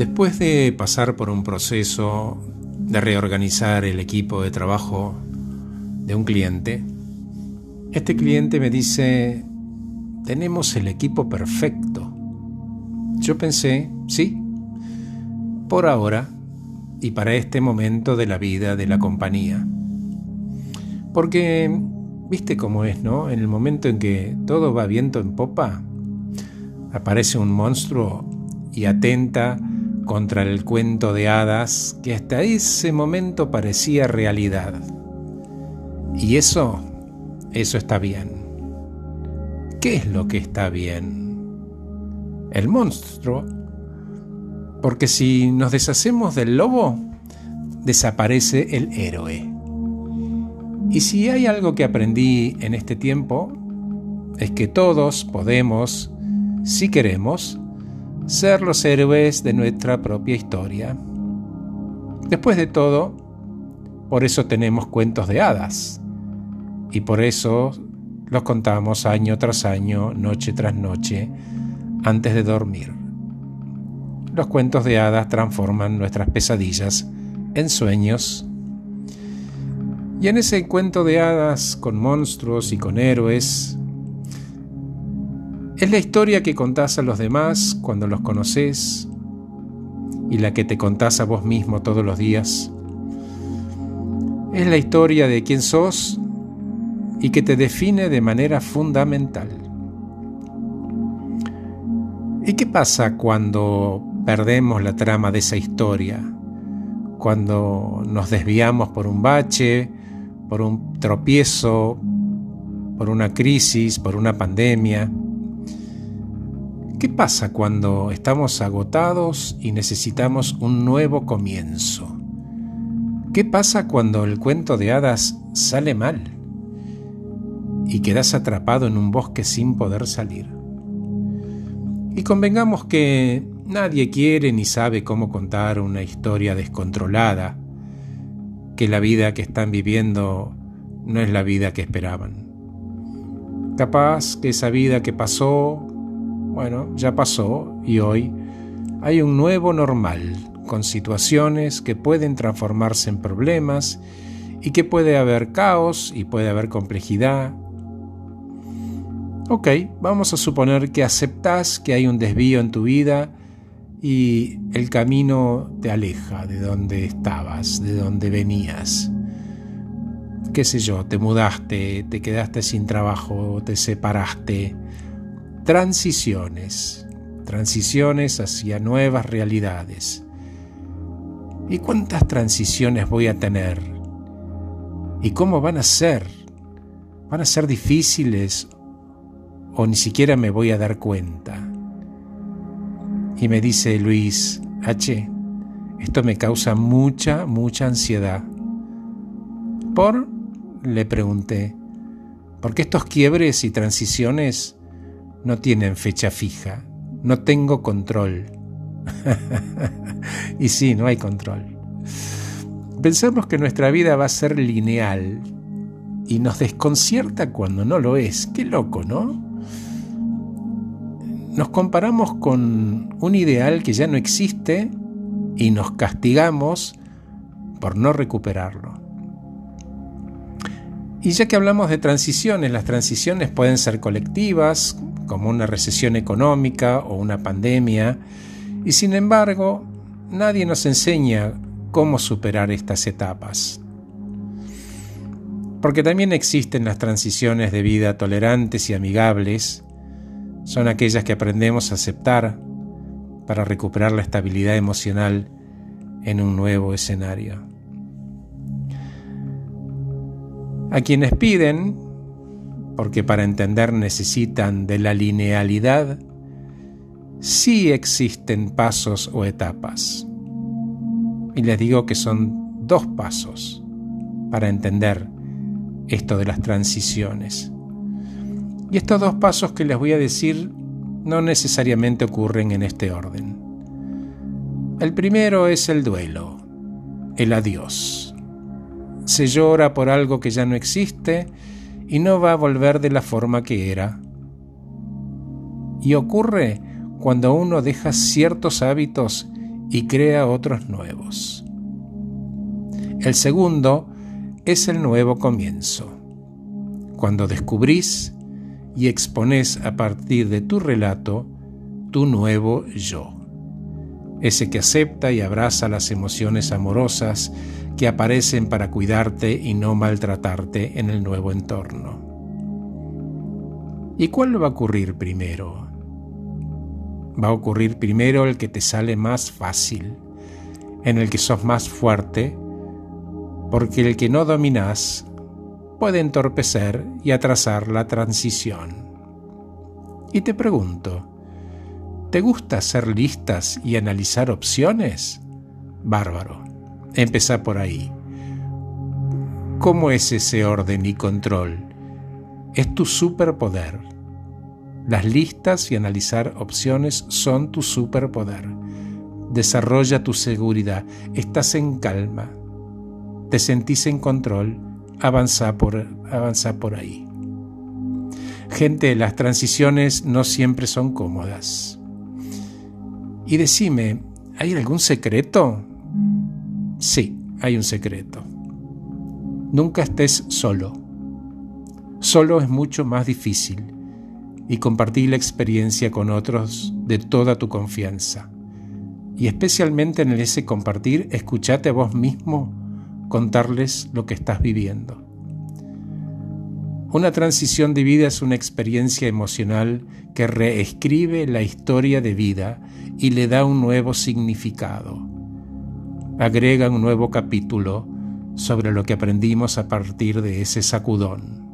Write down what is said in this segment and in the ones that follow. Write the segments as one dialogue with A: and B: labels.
A: Después de pasar por un proceso de reorganizar el equipo de trabajo de un cliente, este cliente me dice, tenemos el equipo perfecto. Yo pensé, sí, por ahora y para este momento de la vida de la compañía. Porque, viste cómo es, ¿no? En el momento en que todo va viento en popa, aparece un monstruo y atenta contra el cuento de hadas que hasta ese momento parecía realidad. Y eso, eso está bien. ¿Qué es lo que está bien? El monstruo. Porque si nos deshacemos del lobo, desaparece el héroe. Y si hay algo que aprendí en este tiempo, es que todos podemos, si queremos, ser los héroes de nuestra propia historia. Después de todo, por eso tenemos cuentos de hadas. Y por eso los contamos año tras año, noche tras noche, antes de dormir. Los cuentos de hadas transforman nuestras pesadillas en sueños. Y en ese cuento de hadas con monstruos y con héroes, es la historia que contás a los demás cuando los conoces y la que te contás a vos mismo todos los días. Es la historia de quién sos y que te define de manera fundamental. ¿Y qué pasa cuando perdemos la trama de esa historia? Cuando nos desviamos por un bache, por un tropiezo, por una crisis, por una pandemia. ¿Qué pasa cuando estamos agotados y necesitamos un nuevo comienzo? ¿Qué pasa cuando el cuento de hadas sale mal y quedas atrapado en un bosque sin poder salir? Y convengamos que nadie quiere ni sabe cómo contar una historia descontrolada, que la vida que están viviendo no es la vida que esperaban. Capaz que esa vida que pasó bueno, ya pasó y hoy hay un nuevo normal, con situaciones que pueden transformarse en problemas y que puede haber caos y puede haber complejidad. Ok, vamos a suponer que aceptas que hay un desvío en tu vida y el camino te aleja de donde estabas, de donde venías. Qué sé yo, te mudaste, te quedaste sin trabajo, te separaste, transiciones, transiciones hacia nuevas realidades. ¿Y cuántas transiciones voy a tener? ¿Y cómo van a ser? ¿Van a ser difíciles o ni siquiera me voy a dar cuenta? Y me dice Luis, H, esto me causa mucha, mucha ansiedad. ¿Por? Le pregunté, porque estos quiebres y transiciones no tienen fecha fija, no tengo control. y sí, no hay control. Pensamos que nuestra vida va a ser lineal y nos desconcierta cuando no lo es. Qué loco, ¿no? Nos comparamos con un ideal que ya no existe y nos castigamos por no recuperarlo. Y ya que hablamos de transiciones, las transiciones pueden ser colectivas, como una recesión económica o una pandemia, y sin embargo nadie nos enseña cómo superar estas etapas. Porque también existen las transiciones de vida tolerantes y amigables, son aquellas que aprendemos a aceptar para recuperar la estabilidad emocional en un nuevo escenario. A quienes piden porque para entender necesitan de la linealidad, sí existen pasos o etapas. Y les digo que son dos pasos para entender esto de las transiciones. Y estos dos pasos que les voy a decir no necesariamente ocurren en este orden. El primero es el duelo, el adiós. Se llora por algo que ya no existe y no va a volver de la forma que era. Y ocurre cuando uno deja ciertos hábitos y crea otros nuevos. El segundo es el nuevo comienzo, cuando descubrís y exponés a partir de tu relato tu nuevo yo, ese que acepta y abraza las emociones amorosas que aparecen para cuidarte y no maltratarte en el nuevo entorno. ¿Y cuál va a ocurrir primero? Va a ocurrir primero el que te sale más fácil, en el que sos más fuerte, porque el que no dominás puede entorpecer y atrasar la transición. Y te pregunto, ¿te gusta hacer listas y analizar opciones? Bárbaro, empezá por ahí. ¿Cómo es ese orden y control? Es tu superpoder. Las listas y analizar opciones son tu superpoder. Desarrolla tu seguridad. Estás en calma. Te sentís en control. Avanza por, avanza por ahí. Gente, las transiciones no siempre son cómodas. Y decime, ¿hay algún secreto? Sí, hay un secreto. Nunca estés solo. Solo es mucho más difícil y compartir la experiencia con otros de toda tu confianza. Y especialmente en ese compartir, escuchate a vos mismo contarles lo que estás viviendo. Una transición de vida es una experiencia emocional que reescribe la historia de vida y le da un nuevo significado. Agrega un nuevo capítulo sobre lo que aprendimos a partir de ese sacudón.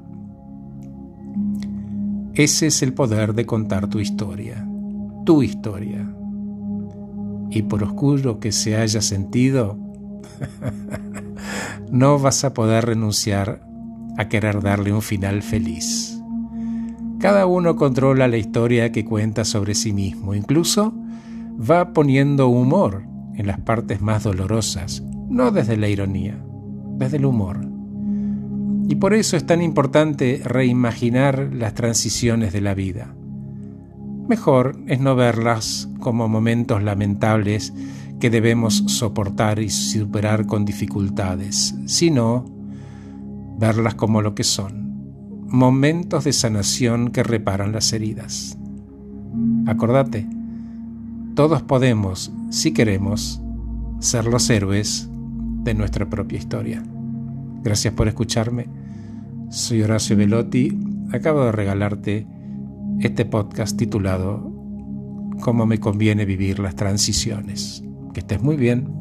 A: Ese es el poder de contar tu historia, tu historia. Y por oscuro que se haya sentido, no vas a poder renunciar a querer darle un final feliz. Cada uno controla la historia que cuenta sobre sí mismo, incluso va poniendo humor en las partes más dolorosas, no desde la ironía, desde el humor. Y por eso es tan importante reimaginar las transiciones de la vida. Mejor es no verlas como momentos lamentables que debemos soportar y superar con dificultades, sino verlas como lo que son, momentos de sanación que reparan las heridas. Acordate, todos podemos, si queremos, ser los héroes de nuestra propia historia. Gracias por escucharme. Soy Horacio Velotti. Acabo de regalarte este podcast titulado Cómo me conviene vivir las transiciones. Que estés muy bien.